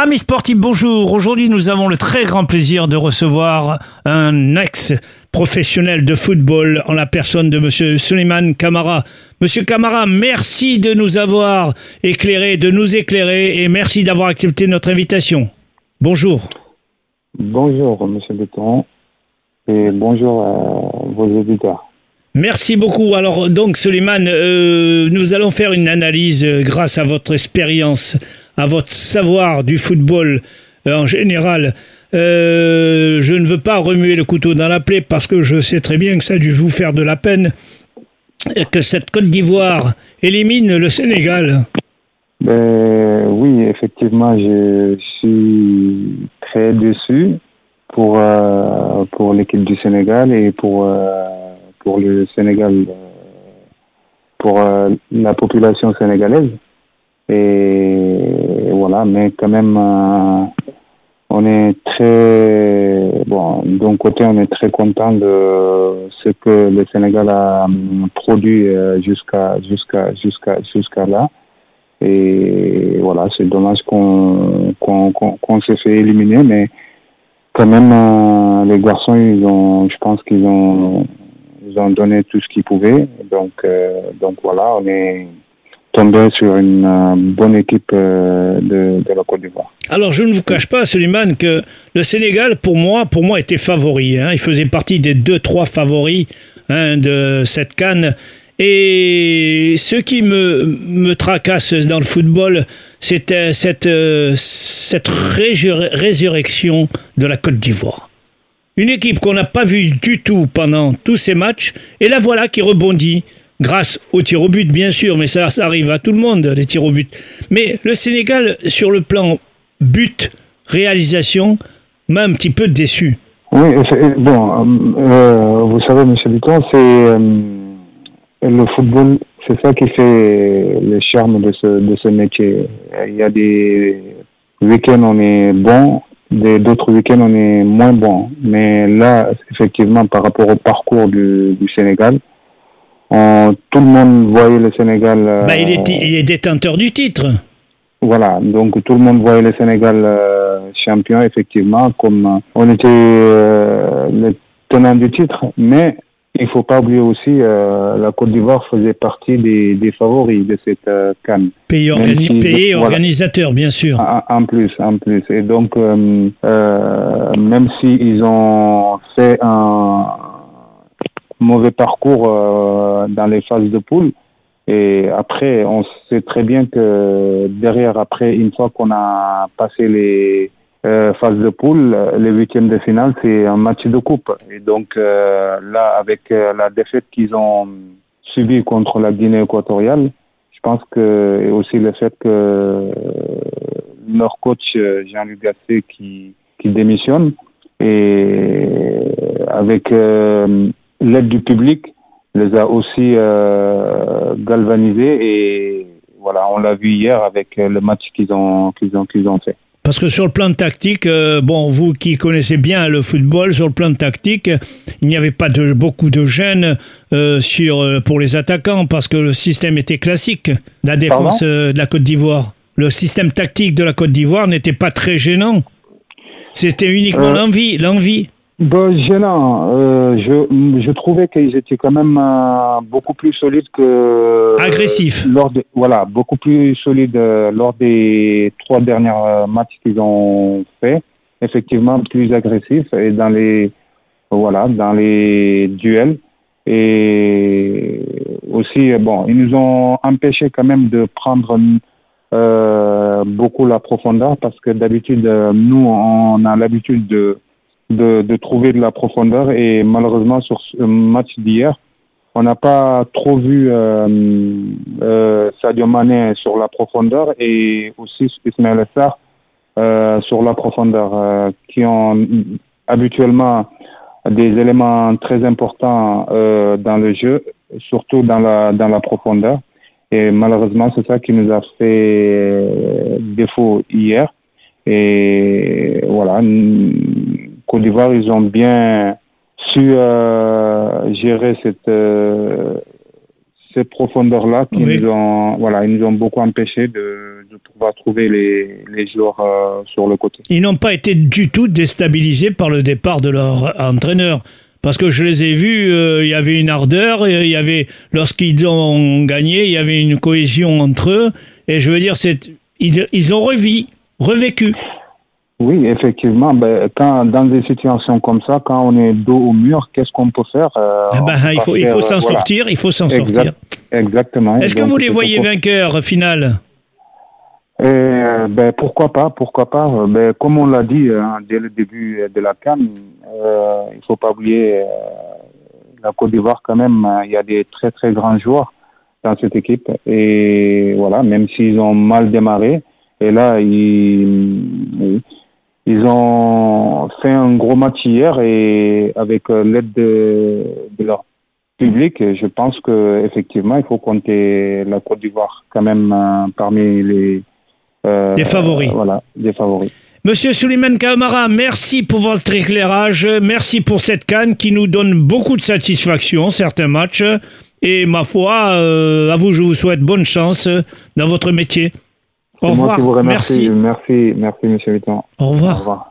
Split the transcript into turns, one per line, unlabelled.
Amis sportifs, bonjour. Aujourd'hui, nous avons le très grand plaisir de recevoir un ex-professionnel de football en la personne de Monsieur Suleiman Kamara. Monsieur Kamara, merci de nous avoir éclairé, de nous éclairer et merci d'avoir accepté notre invitation. Bonjour.
Bonjour, Monsieur Béton, et bonjour à vos auditeurs.
Merci beaucoup. Alors donc, Suleiman, euh, nous allons faire une analyse euh, grâce à votre expérience à votre savoir du football euh, en général. Euh, je ne veux pas remuer le couteau dans la plaie parce que je sais très bien que ça a dû vous faire de la peine que cette Côte d'Ivoire élimine le Sénégal.
Ben, oui, effectivement, je suis très déçu pour, euh, l'équipe du Sénégal et pour, pour le Sénégal, pour la population sénégalaise. Et voilà, mais quand même, euh, on est très bon. D'un côté, on est très content de ce que le Sénégal a produit euh, jusqu'à jusqu'à jusqu'à jusqu'à là. Et voilà, c'est dommage qu'on qu'on qu'on s'est fait éliminer, mais quand même, euh, les garçons, ils ont, je pense qu'ils ont ils ont donné tout ce qu'ils pouvaient. Donc donc voilà, on est tomber sur une euh, bonne équipe euh, de, la Côte d'Ivoire.
Alors, je ne vous cache pas, Suleiman, que le Sénégal, pour moi, pour moi, était favori. Hein. Il faisait partie des deux, trois favoris hein, de cette canne. Et ce qui me, me tracasse dans le football, c'est cette, euh, cette résurrection de la Côte d'Ivoire. Une équipe qu'on n'a pas vue du tout pendant tous ces matchs, et la voilà qui rebondit grâce aux tirs au but, bien sûr, mais ça, arrive à tout le monde, les tirs au but. Mais le Sénégal, sur le plan but, réalisation, m'a un petit peu déçu.
Oui, bon, euh, vous savez, M. Duton, c'est euh, le football, c'est ça qui fait le charme de ce, de ce métier. Il y a des week-ends, on est bon, d'autres week-ends, on est moins bon. Mais là, effectivement, par rapport au parcours du, du Sénégal, tout le monde voyait le Sénégal.
Euh, bah, il, est, il est détenteur du titre.
Voilà, donc tout le monde voyait le Sénégal euh, champion, effectivement, comme euh, on était le tenant du titre, mais il faut pas oublier aussi la Côte d'Ivoire faisait partie des, des, favoris de cette canne.
Pays, organisateur, bien sûr.
En, plus, en plus. Et donc, même s'ils ont fait un mauvais parcours euh, dans les phases de poule. Et après, on sait très bien que derrière, après, une fois qu'on a passé les euh, phases de poule, les huitièmes de finale, c'est un match de coupe. Et donc euh, là, avec la défaite qu'ils ont subie contre la Guinée équatoriale, je pense que et aussi le fait que leur coach Jean-Luc Gasset qui, qui démissionne et avec l'aide du public les a aussi euh, galvanisés et voilà, on l'a vu hier avec le match qu'ils ont qu'ils ont qu'ils ont fait.
Parce que sur le plan tactique, euh, bon, vous qui connaissez bien le football, sur le plan tactique, il n'y avait pas de, beaucoup de gêne euh, sur, pour les attaquants parce que le système était classique, la défense de la Côte d'Ivoire. Le système tactique de la Côte d'Ivoire n'était pas très gênant. C'était uniquement l'envie, l'envie.
Bon, gênant. Euh, je, je trouvais qu'ils étaient quand même euh, beaucoup plus solides que.
Agressifs.
lors de, voilà, beaucoup plus solides euh, lors des trois derniers matchs qu'ils ont fait. Effectivement, plus agressifs et dans les, voilà, dans les duels. Et aussi, bon, ils nous ont empêché quand même de prendre beaucoup la profondeur parce que d'habitude, nous, on a l'habitude de de, de, trouver de la profondeur et malheureusement sur ce match d'hier, on n'a pas trop vu euh, euh, Sadio Mané sur la profondeur et aussi Ismaël Sarr euh, sur la profondeur, euh, qui ont habituellement des éléments très importants euh, dans le jeu, surtout dans la, dans la profondeur. Et malheureusement, c'est ça qui nous a fait défaut hier. Et voilà, Côte d'Ivoire, ils ont bien su euh, gérer cette, euh, ces profondeurs-là qui nous ont, voilà, ils nous ont beaucoup empêché de, de pouvoir trouver les, les joueurs euh, sur le côté.
Ils n'ont pas été du tout déstabilisés par le départ de leur entraîneur. Parce que je les ai vus, euh, il y avait une ardeur, il y avait, lorsqu'ils ont gagné, il y avait une cohésion entre eux. Et je veux dire, c'est, ils, ils ont revu, revécu.
Oui, effectivement. Ben, quand, dans des situations comme ça, quand on est dos au mur, qu'est-ce qu'on peut faire
euh, eh ben, Il faut, il faut s'en sortir. Il faut s'en sortir.
Exactement.
Est-ce que vous les voyez vainqueurs, final?
Euh, ben, pourquoi pas, pourquoi pas. Ben, comme on l'a dit hein, dès le début de la CAN, euh, il faut pas oublier euh, la Côte d'Ivoire quand même. Hein, il y a des très très grands joueurs dans cette équipe et voilà, même s'ils ont mal démarré, et là ils, ils ont fait un gros match hier et avec euh, l'aide de, de, leur public, je pense que effectivement il faut compter la Côte d'Ivoire quand même euh, parmi les
euh, des favoris.
voilà, des favoris.
Monsieur Suleiman Kamara, merci pour votre éclairage, merci pour cette canne qui nous donne beaucoup de satisfaction, certains matchs. Et ma foi, euh, à vous, je vous souhaite bonne chance dans votre métier.
Au revoir. Merci. Merci, merci, monsieur Vuitton.
Au revoir. Au revoir.